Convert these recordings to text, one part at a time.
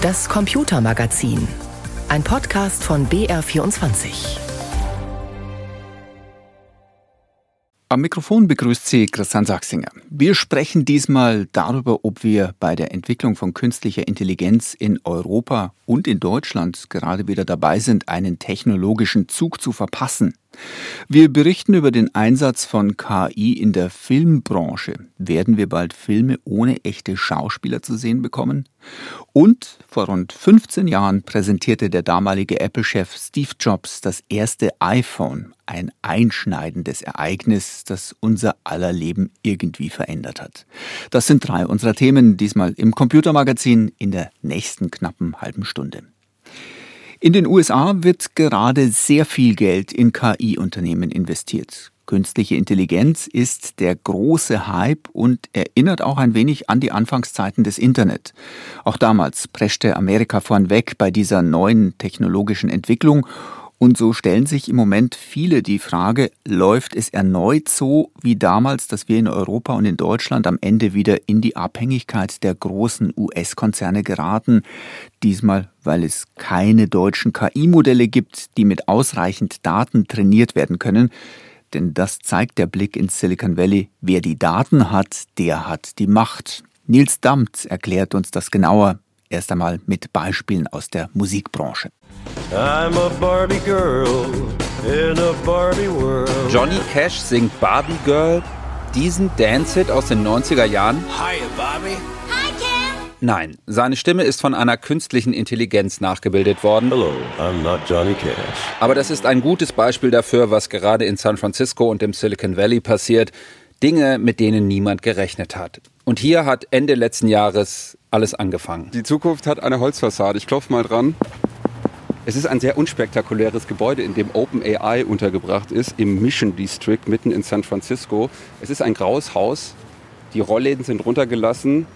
Das Computermagazin. Ein Podcast von BR24. Am Mikrofon begrüßt Sie Christian Sachsinger. Wir sprechen diesmal darüber, ob wir bei der Entwicklung von künstlicher Intelligenz in Europa und in Deutschland gerade wieder dabei sind, einen technologischen Zug zu verpassen. Wir berichten über den Einsatz von KI in der Filmbranche. Werden wir bald Filme ohne echte Schauspieler zu sehen bekommen? Und vor rund 15 Jahren präsentierte der damalige Apple-Chef Steve Jobs das erste iPhone, ein einschneidendes Ereignis, das unser aller Leben irgendwie verändert hat. Das sind drei unserer Themen, diesmal im Computermagazin in der nächsten knappen halben Stunde. In den USA wird gerade sehr viel Geld in KI-Unternehmen investiert. Künstliche Intelligenz ist der große Hype und erinnert auch ein wenig an die Anfangszeiten des Internet. Auch damals preschte Amerika vornweg bei dieser neuen technologischen Entwicklung und so stellen sich im Moment viele die Frage, läuft es erneut so wie damals, dass wir in Europa und in Deutschland am Ende wieder in die Abhängigkeit der großen US-Konzerne geraten? Diesmal, weil es keine deutschen KI-Modelle gibt, die mit ausreichend Daten trainiert werden können. Denn das zeigt der Blick ins Silicon Valley. Wer die Daten hat, der hat die Macht. Nils Damt erklärt uns das genauer. Erst einmal mit Beispielen aus der Musikbranche. Barbie Johnny Cash singt Barbie Girl, diesen Dance-Hit aus den 90er Jahren. Hi, Barbie. Hi, Kim. Nein, seine Stimme ist von einer künstlichen Intelligenz nachgebildet worden. Hello, I'm not Johnny Cash. Aber das ist ein gutes Beispiel dafür, was gerade in San Francisco und im Silicon Valley passiert. Dinge, mit denen niemand gerechnet hat. Und hier hat Ende letzten Jahres alles angefangen. Die Zukunft hat eine Holzfassade. Ich klopfe mal dran. Es ist ein sehr unspektakuläres Gebäude, in dem OpenAI untergebracht ist, im Mission District mitten in San Francisco. Es ist ein graues Haus, die Rollläden sind runtergelassen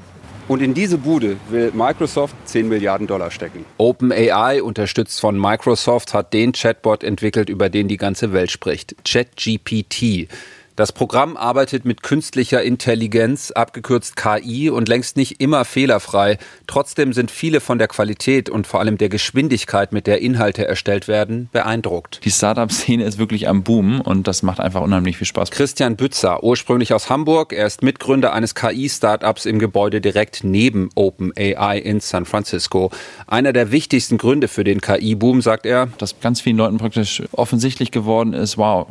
und in diese Bude will Microsoft 10 Milliarden Dollar stecken. OpenAI, unterstützt von Microsoft, hat den Chatbot entwickelt, über den die ganze Welt spricht. ChatGPT. Das Programm arbeitet mit künstlicher Intelligenz, abgekürzt KI, und längst nicht immer fehlerfrei. Trotzdem sind viele von der Qualität und vor allem der Geschwindigkeit, mit der Inhalte erstellt werden, beeindruckt. Die Startup-Szene ist wirklich am Boom und das macht einfach unheimlich viel Spaß. Christian Bützer, ursprünglich aus Hamburg, er ist Mitgründer eines KI-Startups im Gebäude direkt neben OpenAI in San Francisco. Einer der wichtigsten Gründe für den KI-Boom, sagt er, dass ganz vielen Leuten praktisch offensichtlich geworden ist, wow,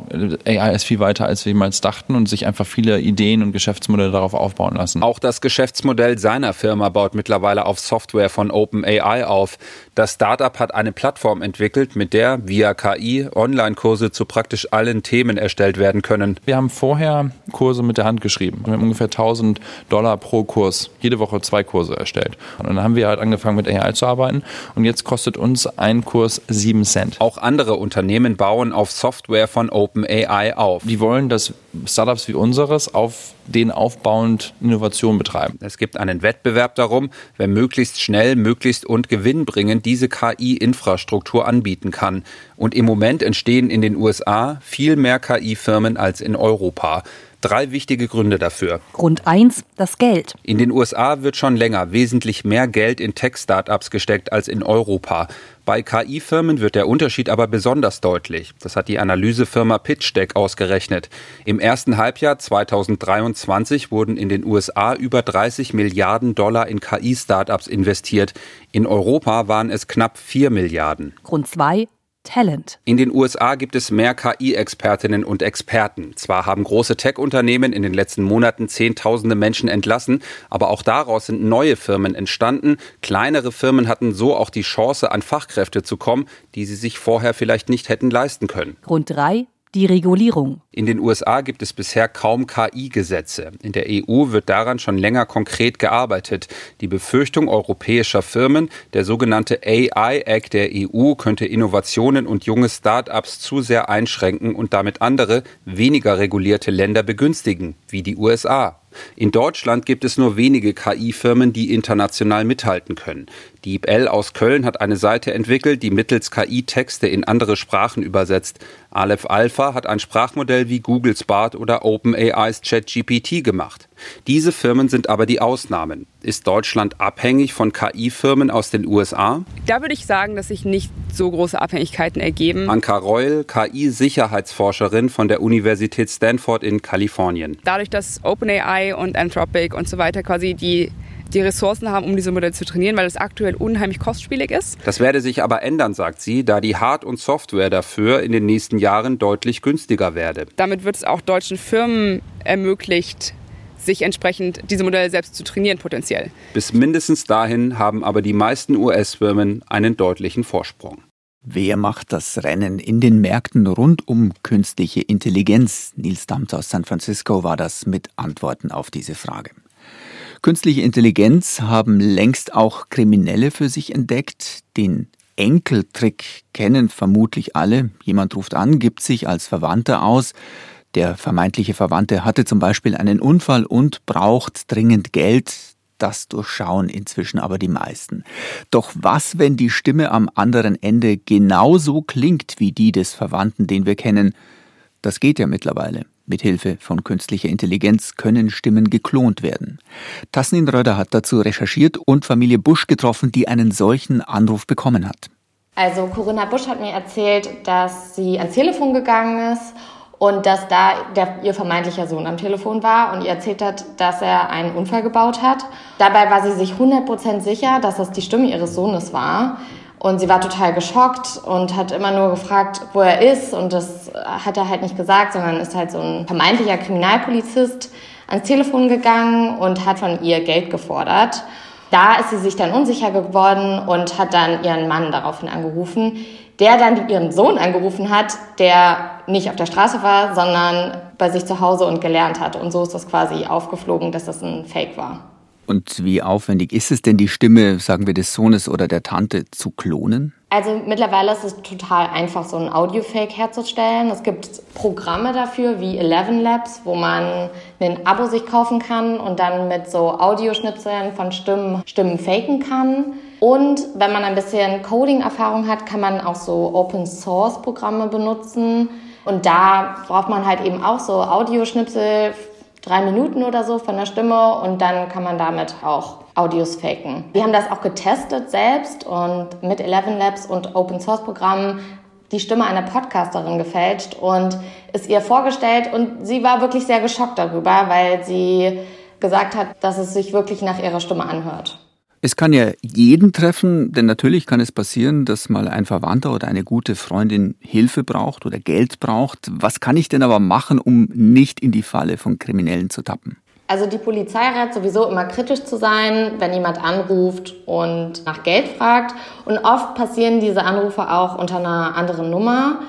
AI ist viel weiter, als wir mal damals dachten und sich einfach viele Ideen und Geschäftsmodelle darauf aufbauen lassen. Auch das Geschäftsmodell seiner Firma baut mittlerweile auf Software von OpenAI auf. Das Startup hat eine Plattform entwickelt, mit der via KI Online-Kurse zu praktisch allen Themen erstellt werden können. Wir haben vorher Kurse mit der Hand geschrieben. Wir haben ungefähr 1000 Dollar pro Kurs, jede Woche zwei Kurse erstellt. Und dann haben wir halt angefangen mit AI zu arbeiten und jetzt kostet uns ein Kurs 7 Cent. Auch andere Unternehmen bauen auf Software von OpenAI auf. Die wollen, dass Startups wie unseres auf den aufbauend Innovation betreiben. Es gibt einen Wettbewerb darum, wer möglichst schnell, möglichst und gewinnbringend diese KI-Infrastruktur anbieten kann. Und im Moment entstehen in den USA viel mehr KI-Firmen als in Europa. Drei wichtige Gründe dafür. Grund eins: das Geld. In den USA wird schon länger wesentlich mehr Geld in Tech-Startups gesteckt als in Europa. Bei KI-Firmen wird der Unterschied aber besonders deutlich. Das hat die Analysefirma PitchDeck ausgerechnet. Im ersten Halbjahr 2023 wurden in den USA über 30 Milliarden Dollar in KI-Startups investiert. In Europa waren es knapp 4 Milliarden. Grund zwei: Talent. In den USA gibt es mehr KI-Expertinnen und Experten. Zwar haben große Tech-Unternehmen in den letzten Monaten Zehntausende Menschen entlassen, aber auch daraus sind neue Firmen entstanden. Kleinere Firmen hatten so auch die Chance, an Fachkräfte zu kommen, die sie sich vorher vielleicht nicht hätten leisten können. Grund drei die Regulierung. In den USA gibt es bisher kaum KI-Gesetze. In der EU wird daran schon länger konkret gearbeitet. Die Befürchtung europäischer Firmen, der sogenannte AI-Act der EU, könnte Innovationen und junge Start-ups zu sehr einschränken und damit andere, weniger regulierte Länder begünstigen, wie die USA. In Deutschland gibt es nur wenige KI-Firmen, die international mithalten können. DeepL aus Köln hat eine Seite entwickelt, die mittels KI Texte in andere Sprachen übersetzt. Aleph Alpha hat ein Sprachmodell wie Googles Bart oder OpenAIs ChatGPT gemacht. Diese Firmen sind aber die Ausnahmen. Ist Deutschland abhängig von KI-Firmen aus den USA? Da würde ich sagen, dass sich nicht so große Abhängigkeiten ergeben. Anka Reul, KI-Sicherheitsforscherin von der Universität Stanford in Kalifornien. Dadurch, dass OpenAI und Anthropic und so weiter quasi die die Ressourcen haben, um diese Modelle zu trainieren, weil es aktuell unheimlich kostspielig ist. Das werde sich aber ändern, sagt sie, da die Hard- und Software dafür in den nächsten Jahren deutlich günstiger werde. Damit wird es auch deutschen Firmen ermöglicht, sich entsprechend diese Modelle selbst zu trainieren potenziell. Bis mindestens dahin haben aber die meisten US-Firmen einen deutlichen Vorsprung. Wer macht das Rennen in den Märkten rund um künstliche Intelligenz? Nils Damt aus San Francisco war das mit Antworten auf diese Frage. Künstliche Intelligenz haben längst auch Kriminelle für sich entdeckt. Den Enkeltrick kennen vermutlich alle. Jemand ruft an, gibt sich als Verwandter aus. Der vermeintliche Verwandte hatte zum Beispiel einen Unfall und braucht dringend Geld. Das durchschauen inzwischen aber die meisten. Doch was, wenn die Stimme am anderen Ende genauso klingt wie die des Verwandten, den wir kennen? Das geht ja mittlerweile. Mithilfe von künstlicher Intelligenz können Stimmen geklont werden. Tasnin Röder hat dazu recherchiert und Familie Busch getroffen, die einen solchen Anruf bekommen hat. Also Corinna Busch hat mir erzählt, dass sie ans Telefon gegangen ist und dass da der, ihr vermeintlicher Sohn am Telefon war und ihr erzählt hat, dass er einen Unfall gebaut hat. Dabei war sie sich 100% sicher, dass das die Stimme ihres Sohnes war. Und sie war total geschockt und hat immer nur gefragt, wo er ist. Und das hat er halt nicht gesagt, sondern ist halt so ein vermeintlicher Kriminalpolizist ans Telefon gegangen und hat von ihr Geld gefordert. Da ist sie sich dann unsicher geworden und hat dann ihren Mann daraufhin angerufen, der dann ihren Sohn angerufen hat, der nicht auf der Straße war, sondern bei sich zu Hause und gelernt hat. Und so ist das quasi aufgeflogen, dass das ein Fake war. Und wie aufwendig ist es denn, die Stimme, sagen wir, des Sohnes oder der Tante zu klonen? Also mittlerweile ist es total einfach, so ein Audio-Fake herzustellen. Es gibt Programme dafür wie Eleven Labs, wo man ein Abo sich kaufen kann und dann mit so Audioschnipseln von Stimmen Stimmen faken kann. Und wenn man ein bisschen Coding-Erfahrung hat, kann man auch so Open-Source-Programme benutzen. Und da braucht man halt eben auch so Audioschnipsel, drei Minuten oder so von der Stimme und dann kann man damit auch Audios faken. Wir haben das auch getestet selbst und mit Eleven Labs und Open Source Programmen die Stimme einer Podcasterin gefälscht und es ihr vorgestellt und sie war wirklich sehr geschockt darüber, weil sie gesagt hat, dass es sich wirklich nach ihrer Stimme anhört. Es kann ja jeden treffen, denn natürlich kann es passieren, dass mal ein Verwandter oder eine gute Freundin Hilfe braucht oder Geld braucht. Was kann ich denn aber machen, um nicht in die Falle von Kriminellen zu tappen? Also die Polizei rät sowieso immer kritisch zu sein, wenn jemand anruft und nach Geld fragt. Und oft passieren diese Anrufe auch unter einer anderen Nummer.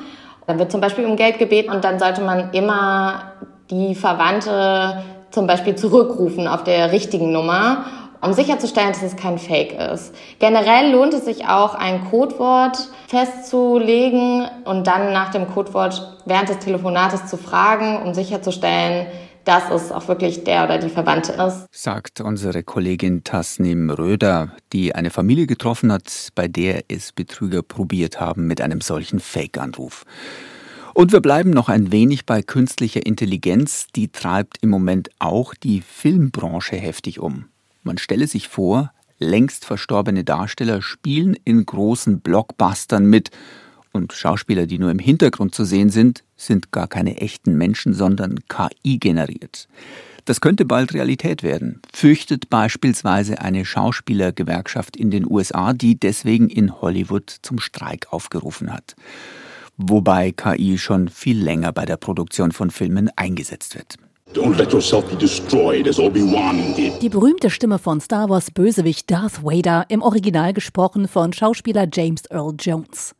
Dann wird zum Beispiel um Geld gebeten und dann sollte man immer die Verwandte zum Beispiel zurückrufen auf der richtigen Nummer um sicherzustellen, dass es kein Fake ist. Generell lohnt es sich auch, ein Codewort festzulegen und dann nach dem Codewort während des Telefonates zu fragen, um sicherzustellen, dass es auch wirklich der oder die Verwandte ist. Sagt unsere Kollegin Tasnim Röder, die eine Familie getroffen hat, bei der es Betrüger probiert haben mit einem solchen Fake-Anruf. Und wir bleiben noch ein wenig bei künstlicher Intelligenz. Die treibt im Moment auch die Filmbranche heftig um. Man stelle sich vor, längst verstorbene Darsteller spielen in großen Blockbustern mit und Schauspieler, die nur im Hintergrund zu sehen sind, sind gar keine echten Menschen, sondern KI generiert. Das könnte bald Realität werden, fürchtet beispielsweise eine Schauspielergewerkschaft in den USA, die deswegen in Hollywood zum Streik aufgerufen hat. Wobei KI schon viel länger bei der Produktion von Filmen eingesetzt wird. Die berühmte Stimme von Star Wars Bösewicht Darth Vader, im Original gesprochen von Schauspieler James Earl Jones.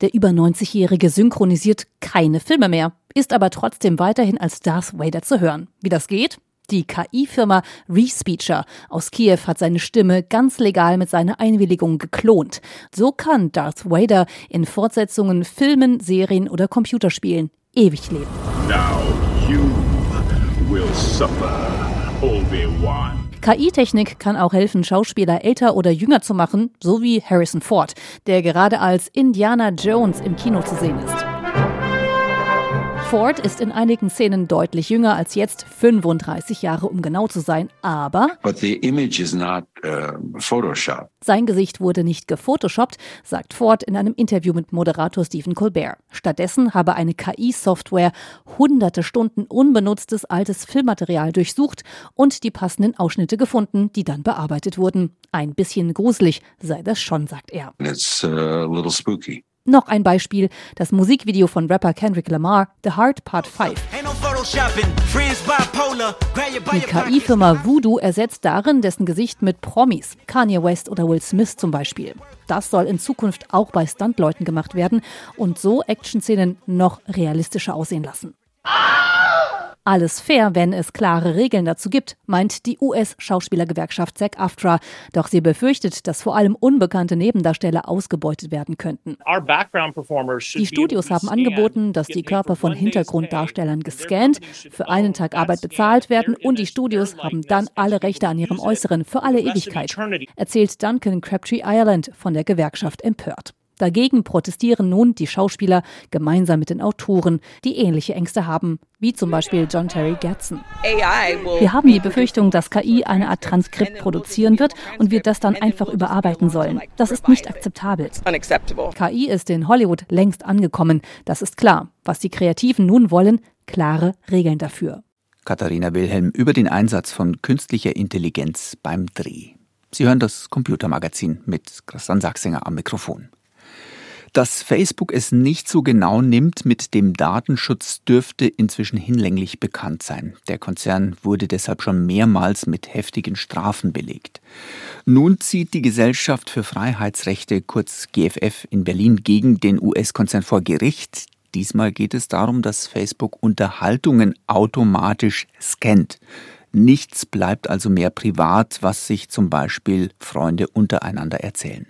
Der über 90-Jährige synchronisiert keine Filme mehr, ist aber trotzdem weiterhin als Darth Vader zu hören. Wie das geht? Die KI-Firma Respeecher aus Kiew hat seine Stimme ganz legal mit seiner Einwilligung geklont. So kann Darth Vader in Fortsetzungen, Filmen, Serien oder Computerspielen ewig leben. Now KI-Technik kann auch helfen, Schauspieler älter oder jünger zu machen, so wie Harrison Ford, der gerade als Indiana Jones im Kino zu sehen ist. Ford ist in einigen Szenen deutlich jünger als jetzt, 35 Jahre um genau zu sein, aber not, uh, sein Gesicht wurde nicht gefotoshoppt, sagt Ford in einem Interview mit Moderator Stephen Colbert. Stattdessen habe eine KI-Software hunderte Stunden unbenutztes altes Filmmaterial durchsucht und die passenden Ausschnitte gefunden, die dann bearbeitet wurden. Ein bisschen gruselig sei das schon, sagt er. It's uh, a little spooky. Noch ein Beispiel, das Musikvideo von Rapper Kendrick Lamar, The Heart Part 5. Die KI-Firma Voodoo ersetzt darin dessen Gesicht mit Promis, Kanye West oder Will Smith zum Beispiel. Das soll in Zukunft auch bei Stuntleuten gemacht werden und so Action-Szenen noch realistischer aussehen lassen. Alles fair, wenn es klare Regeln dazu gibt, meint die US-Schauspielergewerkschaft SAG-AFTRA. Doch sie befürchtet, dass vor allem unbekannte Nebendarsteller ausgebeutet werden könnten. Die Studios haben angeboten, dass die Körper von Hintergrunddarstellern gescannt, für einen Tag Arbeit bezahlt werden und die Studios haben dann alle Rechte an ihrem Äußeren für alle Ewigkeit, erzählt Duncan Crabtree Ireland von der Gewerkschaft empört. Dagegen protestieren nun die Schauspieler gemeinsam mit den Autoren, die ähnliche Ängste haben, wie zum Beispiel John Terry Gatson. Wir haben die Befürchtung, dass KI eine Art Transkript produzieren wird und wir das dann einfach überarbeiten sollen. Das ist nicht akzeptabel. KI ist in Hollywood längst angekommen, das ist klar. Was die Kreativen nun wollen, klare Regeln dafür. Katharina Wilhelm über den Einsatz von künstlicher Intelligenz beim Dreh. Sie hören das Computermagazin mit Christian Sachsinger am Mikrofon. Dass Facebook es nicht so genau nimmt mit dem Datenschutz, dürfte inzwischen hinlänglich bekannt sein. Der Konzern wurde deshalb schon mehrmals mit heftigen Strafen belegt. Nun zieht die Gesellschaft für Freiheitsrechte, kurz GFF, in Berlin gegen den US-Konzern vor Gericht. Diesmal geht es darum, dass Facebook Unterhaltungen automatisch scannt. Nichts bleibt also mehr privat, was sich zum Beispiel Freunde untereinander erzählen.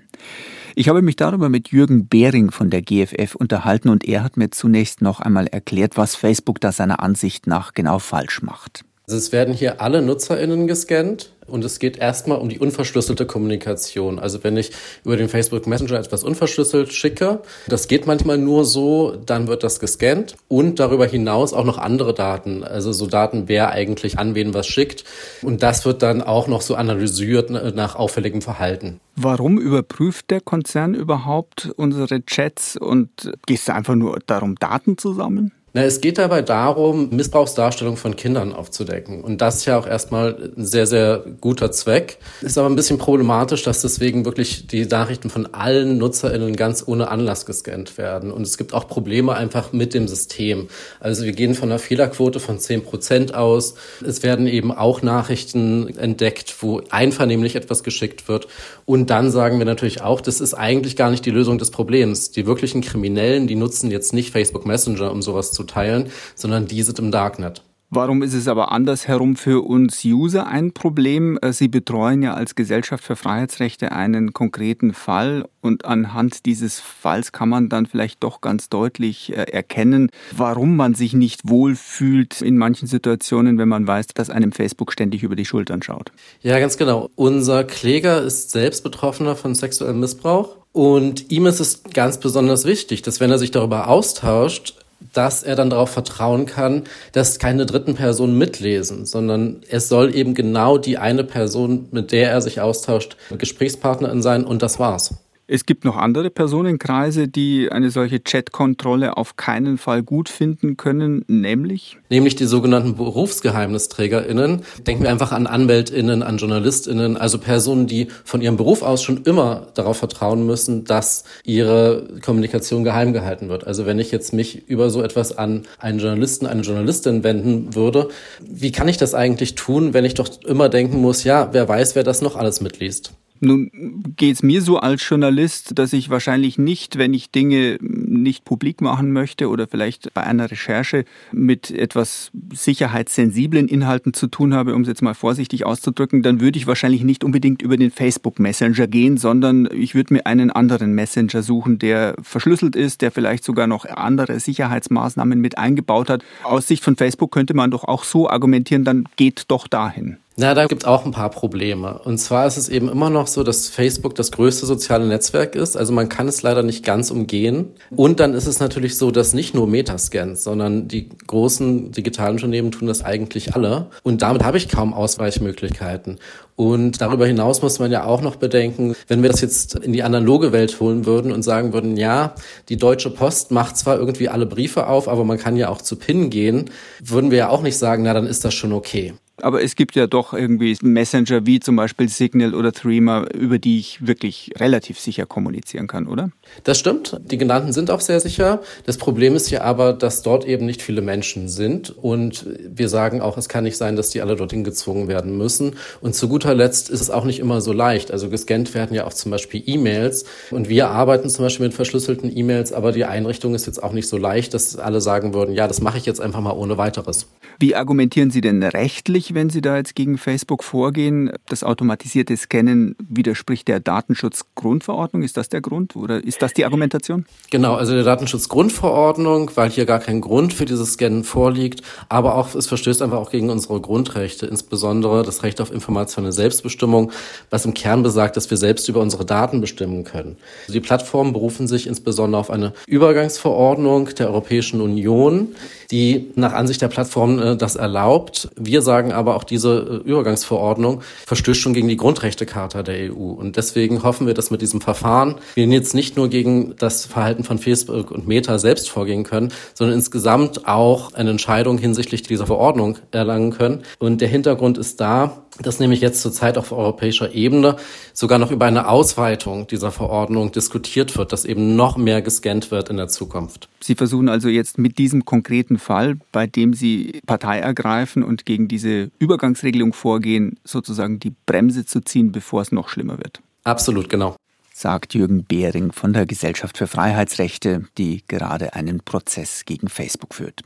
Ich habe mich darüber mit Jürgen Behring von der GFF unterhalten und er hat mir zunächst noch einmal erklärt, was Facebook da seiner Ansicht nach genau falsch macht. Also es werden hier alle NutzerInnen gescannt und es geht erstmal um die unverschlüsselte Kommunikation. Also wenn ich über den Facebook Messenger etwas unverschlüsselt schicke, das geht manchmal nur so, dann wird das gescannt und darüber hinaus auch noch andere Daten, also so Daten, wer eigentlich an wen was schickt. Und das wird dann auch noch so analysiert nach auffälligem Verhalten. Warum überprüft der Konzern überhaupt unsere Chats und geht es einfach nur darum, Daten zu sammeln? Na, es geht dabei darum, Missbrauchsdarstellung von Kindern aufzudecken. Und das ist ja auch erstmal ein sehr, sehr guter Zweck. Ist aber ein bisschen problematisch, dass deswegen wirklich die Nachrichten von allen NutzerInnen ganz ohne Anlass gescannt werden. Und es gibt auch Probleme einfach mit dem System. Also wir gehen von einer Fehlerquote von 10 Prozent aus. Es werden eben auch Nachrichten entdeckt, wo einvernehmlich etwas geschickt wird. Und dann sagen wir natürlich auch, das ist eigentlich gar nicht die Lösung des Problems. Die wirklichen Kriminellen, die nutzen jetzt nicht Facebook Messenger, um sowas zu teilen, sondern die sind im Darknet. Warum ist es aber andersherum für uns User ein Problem? Äh, Sie betreuen ja als Gesellschaft für Freiheitsrechte einen konkreten Fall und anhand dieses Falls kann man dann vielleicht doch ganz deutlich äh, erkennen, warum man sich nicht wohlfühlt in manchen Situationen, wenn man weiß, dass einem Facebook ständig über die Schultern schaut. Ja, ganz genau. Unser Kläger ist selbst Betroffener von sexuellem Missbrauch. Und ihm ist es ganz besonders wichtig, dass wenn er sich darüber austauscht, dass er dann darauf vertrauen kann, dass keine dritten Personen mitlesen, sondern es soll eben genau die eine Person, mit der er sich austauscht, Gesprächspartnerin sein und das war's. Es gibt noch andere Personenkreise, die eine solche Chatkontrolle auf keinen Fall gut finden können, nämlich? Nämlich die sogenannten BerufsgeheimnisträgerInnen. Denken wir einfach an AnwältInnen, an JournalistInnen, also Personen, die von ihrem Beruf aus schon immer darauf vertrauen müssen, dass ihre Kommunikation geheim gehalten wird. Also wenn ich jetzt mich über so etwas an einen Journalisten, eine Journalistin wenden würde, wie kann ich das eigentlich tun, wenn ich doch immer denken muss, ja, wer weiß, wer das noch alles mitliest? Nun geht es mir so als Journalist, dass ich wahrscheinlich nicht, wenn ich Dinge nicht publik machen möchte oder vielleicht bei einer Recherche mit etwas sicherheitssensiblen Inhalten zu tun habe, um es jetzt mal vorsichtig auszudrücken, dann würde ich wahrscheinlich nicht unbedingt über den Facebook Messenger gehen, sondern ich würde mir einen anderen Messenger suchen, der verschlüsselt ist, der vielleicht sogar noch andere Sicherheitsmaßnahmen mit eingebaut hat. Aus Sicht von Facebook könnte man doch auch so argumentieren, dann geht doch dahin. Na, da gibt auch ein paar Probleme. Und zwar ist es eben immer noch so, dass Facebook das größte soziale Netzwerk ist. Also man kann es leider nicht ganz umgehen. Und dann ist es natürlich so, dass nicht nur Metascans, sondern die großen digitalen Unternehmen tun das eigentlich alle. Und damit habe ich kaum Ausweichmöglichkeiten. Und darüber hinaus muss man ja auch noch bedenken, wenn wir das jetzt in die analoge Welt holen würden und sagen würden, ja, die Deutsche Post macht zwar irgendwie alle Briefe auf, aber man kann ja auch zu PIN gehen, würden wir ja auch nicht sagen, na, dann ist das schon okay. Aber es gibt ja doch irgendwie Messenger wie zum Beispiel Signal oder Threema, über die ich wirklich relativ sicher kommunizieren kann, oder? Das stimmt. Die genannten sind auch sehr sicher. Das Problem ist ja aber, dass dort eben nicht viele Menschen sind. Und wir sagen auch, es kann nicht sein, dass die alle dorthin gezwungen werden müssen. Und zu guter Letzt ist es auch nicht immer so leicht. Also gescannt werden ja auch zum Beispiel E-Mails. Und wir arbeiten zum Beispiel mit verschlüsselten E-Mails, aber die Einrichtung ist jetzt auch nicht so leicht, dass alle sagen würden, ja, das mache ich jetzt einfach mal ohne weiteres. Wie argumentieren Sie denn rechtlich? Wenn Sie da jetzt gegen Facebook vorgehen? Das automatisierte Scannen widerspricht der Datenschutzgrundverordnung. Ist das der Grund oder ist das die Argumentation? Genau, also der Datenschutzgrundverordnung, weil hier gar kein Grund für dieses Scannen vorliegt, aber auch es verstößt einfach auch gegen unsere Grundrechte, insbesondere das Recht auf informationelle Selbstbestimmung, was im Kern besagt, dass wir selbst über unsere Daten bestimmen können. Also die Plattformen berufen sich insbesondere auf eine Übergangsverordnung der Europäischen Union, die nach Ansicht der Plattform äh, das erlaubt. Wir sagen aber auch diese äh, Übergangsverordnung verstößt schon gegen die Grundrechtecharta der EU. Und deswegen hoffen wir, dass mit diesem Verfahren wir jetzt nicht nur gegen das Verhalten von Facebook und Meta selbst vorgehen können, sondern insgesamt auch eine Entscheidung hinsichtlich dieser Verordnung erlangen können. Und der Hintergrund ist da, dass nämlich jetzt zurzeit auf europäischer Ebene sogar noch über eine Ausweitung dieser Verordnung diskutiert wird, dass eben noch mehr gescannt wird in der Zukunft. Sie versuchen also jetzt mit diesem konkreten Fall, bei dem Sie Partei ergreifen und gegen diese Übergangsregelung vorgehen, sozusagen die Bremse zu ziehen, bevor es noch schlimmer wird. Absolut, genau. Sagt Jürgen Behring von der Gesellschaft für Freiheitsrechte, die gerade einen Prozess gegen Facebook führt.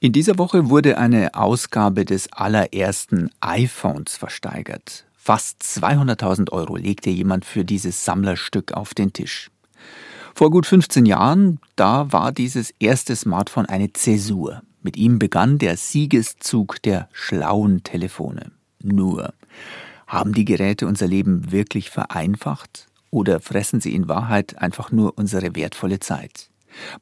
In dieser Woche wurde eine Ausgabe des allerersten iPhones versteigert. Fast 200.000 Euro legte jemand für dieses Sammlerstück auf den Tisch. Vor gut 15 Jahren, da war dieses erste Smartphone eine Zäsur. Mit ihm begann der Siegeszug der schlauen Telefone. Nur, haben die Geräte unser Leben wirklich vereinfacht oder fressen sie in Wahrheit einfach nur unsere wertvolle Zeit?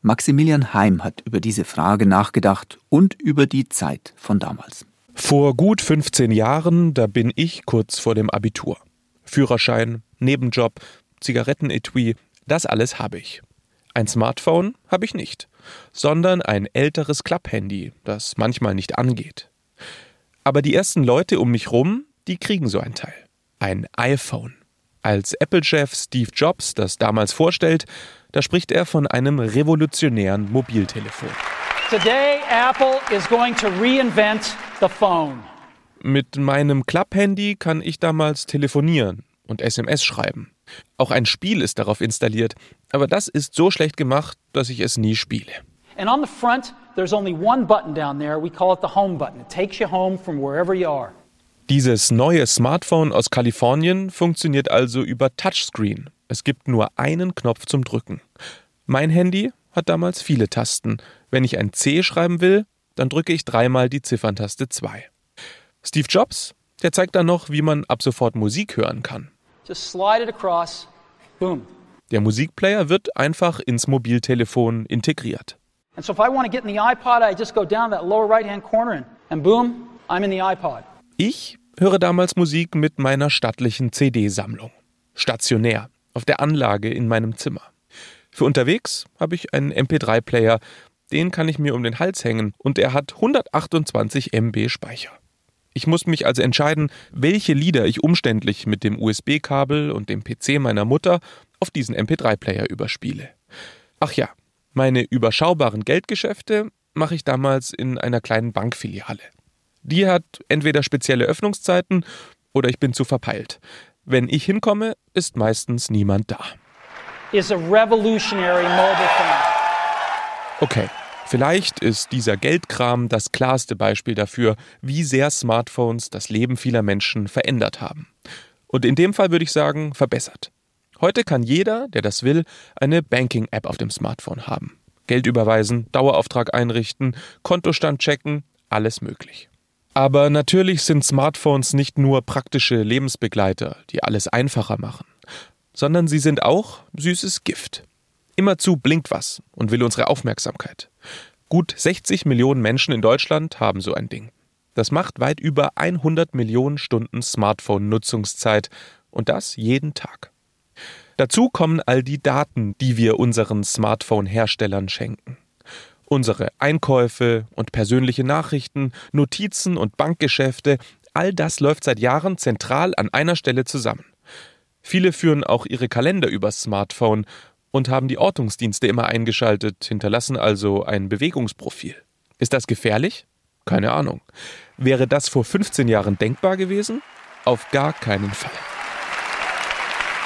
Maximilian Heim hat über diese Frage nachgedacht und über die Zeit von damals. Vor gut 15 Jahren, da bin ich kurz vor dem Abitur. Führerschein, Nebenjob, Zigarettenetui, das alles habe ich. Ein Smartphone habe ich nicht, sondern ein älteres Klapphandy, das manchmal nicht angeht. Aber die ersten Leute um mich rum, die kriegen so ein Teil. Ein iPhone. Als Apple-Chef Steve Jobs das damals vorstellt, da spricht er von einem revolutionären Mobiltelefon. Today Apple is going to reinvent the phone. Mit meinem Klapphandy kann ich damals telefonieren und SMS schreiben. Auch ein Spiel ist darauf installiert, aber das ist so schlecht gemacht, dass ich es nie spiele. And on the front there's only one button down there. We call it the home button. It takes you home from wherever you are. Dieses neue Smartphone aus Kalifornien funktioniert also über Touchscreen es gibt nur einen Knopf zum Drücken. Mein Handy hat damals viele Tasten. Wenn ich ein C schreiben will, dann drücke ich dreimal die Zifferntaste 2. Steve Jobs, der zeigt dann noch, wie man ab sofort Musik hören kann. Just slide it across. Boom. Der Musikplayer wird einfach ins Mobiltelefon integriert. And so if I want to get in the iPod, I just go down that lower right-hand corner and, and boom, I'm in the iPod. Ich höre damals Musik mit meiner stattlichen CD-Sammlung. Stationär auf der Anlage in meinem Zimmer. Für unterwegs habe ich einen MP3-Player, den kann ich mir um den Hals hängen und er hat 128 MB Speicher. Ich muss mich also entscheiden, welche Lieder ich umständlich mit dem USB-Kabel und dem PC meiner Mutter auf diesen MP3-Player überspiele. Ach ja, meine überschaubaren Geldgeschäfte mache ich damals in einer kleinen Bankfiliale. Die hat entweder spezielle Öffnungszeiten oder ich bin zu verpeilt. Wenn ich hinkomme, ist meistens niemand da. Okay, vielleicht ist dieser Geldkram das klarste Beispiel dafür, wie sehr Smartphones das Leben vieler Menschen verändert haben. Und in dem Fall würde ich sagen, verbessert. Heute kann jeder, der das will, eine Banking-App auf dem Smartphone haben. Geld überweisen, Dauerauftrag einrichten, Kontostand checken, alles möglich. Aber natürlich sind Smartphones nicht nur praktische Lebensbegleiter, die alles einfacher machen, sondern sie sind auch süßes Gift. Immerzu blinkt was und will unsere Aufmerksamkeit. Gut 60 Millionen Menschen in Deutschland haben so ein Ding. Das macht weit über 100 Millionen Stunden Smartphone-Nutzungszeit und das jeden Tag. Dazu kommen all die Daten, die wir unseren Smartphone-Herstellern schenken. Unsere Einkäufe und persönliche Nachrichten, Notizen und Bankgeschäfte, all das läuft seit Jahren zentral an einer Stelle zusammen. Viele führen auch ihre Kalender übers Smartphone und haben die Ortungsdienste immer eingeschaltet, hinterlassen also ein Bewegungsprofil. Ist das gefährlich? Keine Ahnung. Wäre das vor 15 Jahren denkbar gewesen? Auf gar keinen Fall.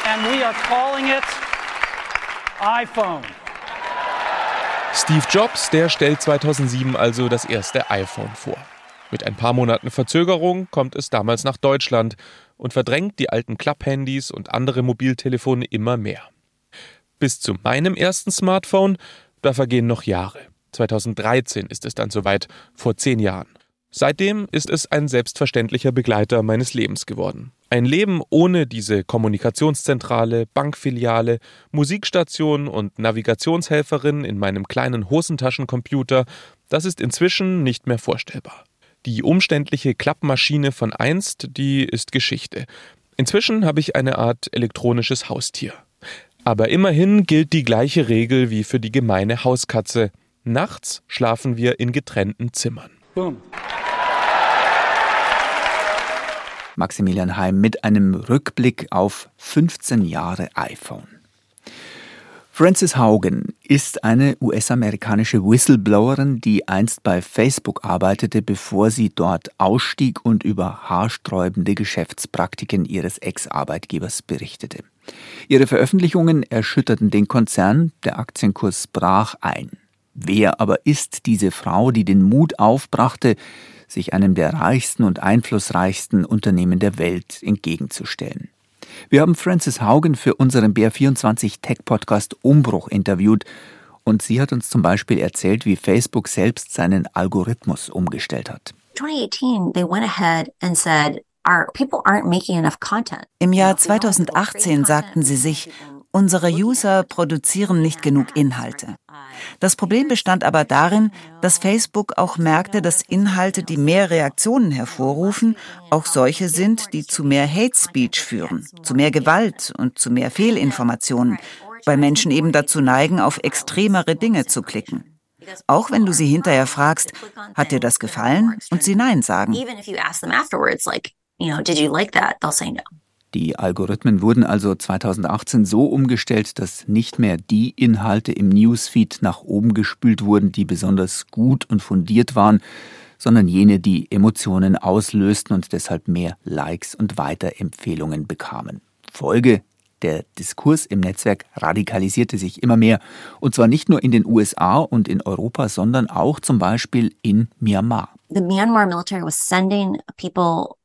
And we are calling it iPhone. Steve Jobs, der stellt 2007 also das erste iPhone vor. Mit ein paar Monaten Verzögerung kommt es damals nach Deutschland und verdrängt die alten Klapphandys und andere Mobiltelefone immer mehr. Bis zu meinem ersten Smartphone, da vergehen noch Jahre. 2013 ist es dann soweit, vor zehn Jahren. Seitdem ist es ein selbstverständlicher Begleiter meines Lebens geworden. Ein Leben ohne diese Kommunikationszentrale, Bankfiliale, Musikstation und Navigationshelferin in meinem kleinen Hosentaschencomputer, das ist inzwischen nicht mehr vorstellbar. Die umständliche Klappmaschine von einst, die ist Geschichte. Inzwischen habe ich eine Art elektronisches Haustier. Aber immerhin gilt die gleiche Regel wie für die gemeine Hauskatze. Nachts schlafen wir in getrennten Zimmern. Boom. Maximilian Heim mit einem Rückblick auf 15 Jahre iPhone. Frances Haugen ist eine US-amerikanische Whistleblowerin, die einst bei Facebook arbeitete, bevor sie dort ausstieg und über haarsträubende Geschäftspraktiken ihres Ex-Arbeitgebers berichtete. Ihre Veröffentlichungen erschütterten den Konzern, der Aktienkurs brach ein. Wer aber ist diese Frau, die den Mut aufbrachte, sich einem der reichsten und einflussreichsten Unternehmen der Welt entgegenzustellen. Wir haben Frances Haugen für unseren BR24 Tech Podcast Umbruch interviewt und sie hat uns zum Beispiel erzählt, wie Facebook selbst seinen Algorithmus umgestellt hat. 2018, they went ahead and said, Im Jahr 2018 sagten sie sich, Unsere User produzieren nicht genug Inhalte. Das Problem bestand aber darin, dass Facebook auch merkte, dass Inhalte, die mehr Reaktionen hervorrufen, auch solche sind, die zu mehr Hate Speech führen, zu mehr Gewalt und zu mehr Fehlinformationen, weil Menschen eben dazu neigen, auf extremere Dinge zu klicken. Auch wenn du sie hinterher fragst, hat dir das gefallen? Und sie Nein sagen. Die Algorithmen wurden also 2018 so umgestellt, dass nicht mehr die Inhalte im Newsfeed nach oben gespült wurden, die besonders gut und fundiert waren, sondern jene, die Emotionen auslösten und deshalb mehr Likes und Weiterempfehlungen bekamen. Folge der Diskurs im Netzwerk radikalisierte sich immer mehr, und zwar nicht nur in den USA und in Europa, sondern auch zum Beispiel in Myanmar. The Myanmar military was sending people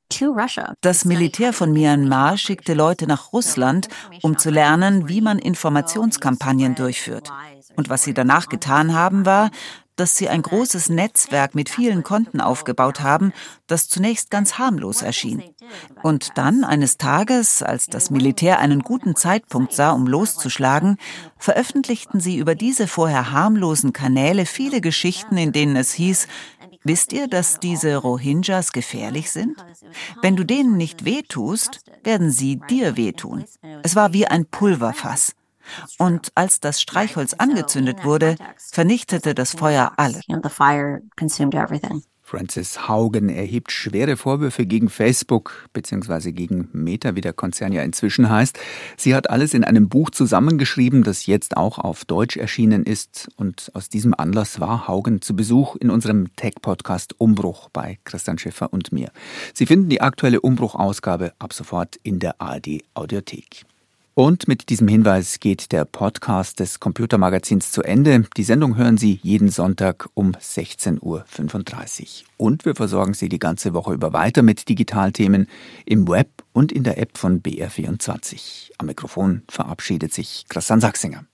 das Militär von Myanmar schickte Leute nach Russland, um zu lernen, wie man Informationskampagnen durchführt. Und was sie danach getan haben, war, dass sie ein großes Netzwerk mit vielen Konten aufgebaut haben, das zunächst ganz harmlos erschien. Und dann eines Tages, als das Militär einen guten Zeitpunkt sah, um loszuschlagen, veröffentlichten sie über diese vorher harmlosen Kanäle viele Geschichten, in denen es hieß, Wisst ihr, dass diese Rohingyas gefährlich sind? Wenn du denen nicht wehtust, werden sie dir wehtun. Es war wie ein Pulverfass. Und als das Streichholz angezündet wurde, vernichtete das Feuer alle. Francis Haugen erhebt schwere Vorwürfe gegen Facebook bzw. gegen Meta, wie der Konzern ja inzwischen heißt. Sie hat alles in einem Buch zusammengeschrieben, das jetzt auch auf Deutsch erschienen ist. Und aus diesem Anlass war Haugen zu Besuch in unserem Tech-Podcast Umbruch bei Christian Schiffer und mir. Sie finden die aktuelle Umbruch-Ausgabe ab sofort in der ARD-Audiothek. Und mit diesem Hinweis geht der Podcast des Computermagazins zu Ende. Die Sendung hören Sie jeden Sonntag um 16.35 Uhr. Und wir versorgen Sie die ganze Woche über weiter mit Digitalthemen im Web und in der App von BR24. Am Mikrofon verabschiedet sich Christian Sachsinger.